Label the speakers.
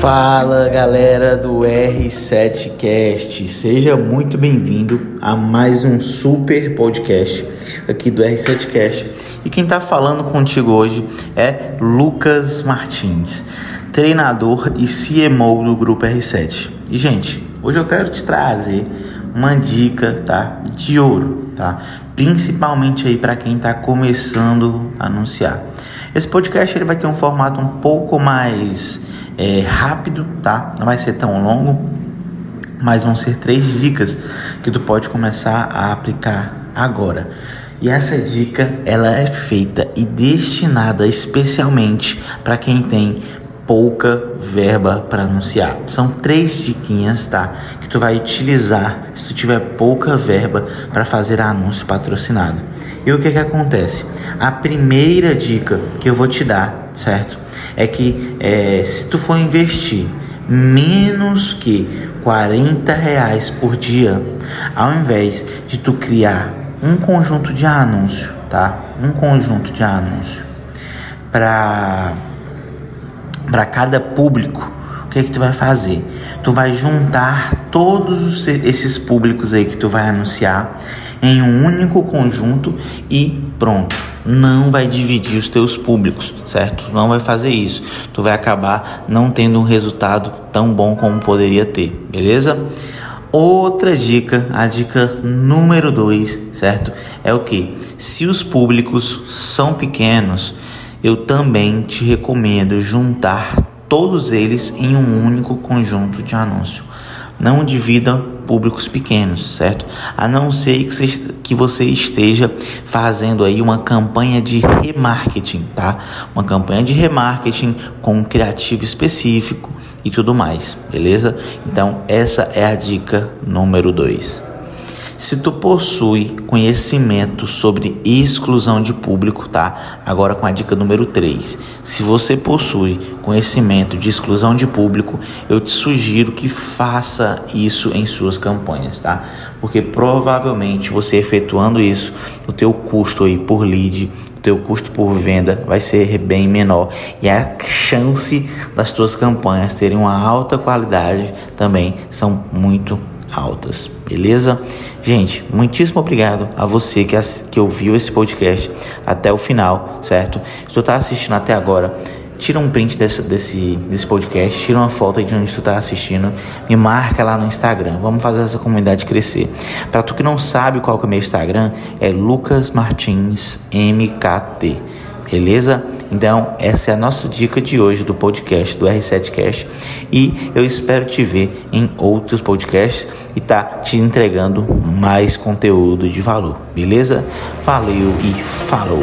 Speaker 1: Fala galera do R7Cast, seja muito bem-vindo a mais um super podcast aqui do R7Cast. E quem está falando contigo hoje é Lucas Martins, treinador e CMO do Grupo R7. E gente, hoje eu quero te trazer uma dica, tá, de ouro, tá, principalmente aí para quem está começando a anunciar. Esse podcast ele vai ter um formato um pouco mais é, rápido, tá? Não vai ser tão longo, mas vão ser três dicas que tu pode começar a aplicar agora. E essa dica ela é feita e destinada especialmente para quem tem pouca verba para anunciar. São três diquinhas, tá? Que tu vai utilizar se tu tiver pouca verba para fazer anúncio patrocinado. E o que que acontece? A primeira dica que eu vou te dar, certo? É que é, se tu for investir menos que 40 reais por dia, ao invés de tu criar um conjunto de anúncio, tá? Um conjunto de anúncio para para cada público, o que é que tu vai fazer? Tu vai juntar todos esses públicos aí que tu vai anunciar em um único conjunto e pronto. Não vai dividir os teus públicos, certo? Não vai fazer isso. Tu vai acabar não tendo um resultado tão bom como poderia ter, beleza? Outra dica, a dica número 2, certo? É o que? Se os públicos são pequenos, eu também te recomendo juntar todos eles em um único conjunto de anúncio. Não divida públicos pequenos, certo? A não ser que você esteja fazendo aí uma campanha de remarketing, tá? Uma campanha de remarketing com um criativo específico e tudo mais, beleza? Então, essa é a dica número 2. Se tu possui conhecimento sobre exclusão de público, tá? Agora com a dica número 3. Se você possui conhecimento de exclusão de público, eu te sugiro que faça isso em suas campanhas, tá? Porque provavelmente você efetuando isso, o teu custo aí por lead, o teu custo por venda vai ser bem menor e a chance das tuas campanhas terem uma alta qualidade também são muito altas, beleza? Gente, muitíssimo obrigado a você que, que ouviu esse podcast até o final, certo? Se tu tá assistindo até agora, tira um print desse, desse, desse podcast, tira uma foto de onde tu tá assistindo, me marca lá no Instagram. Vamos fazer essa comunidade crescer. Para tu que não sabe qual que é o meu Instagram, é Lucas Martins MKT. Beleza? Então, essa é a nossa dica de hoje do podcast do R7Cast e eu espero te ver em outros podcasts e tá te entregando mais conteúdo de valor. Beleza? Valeu e falou.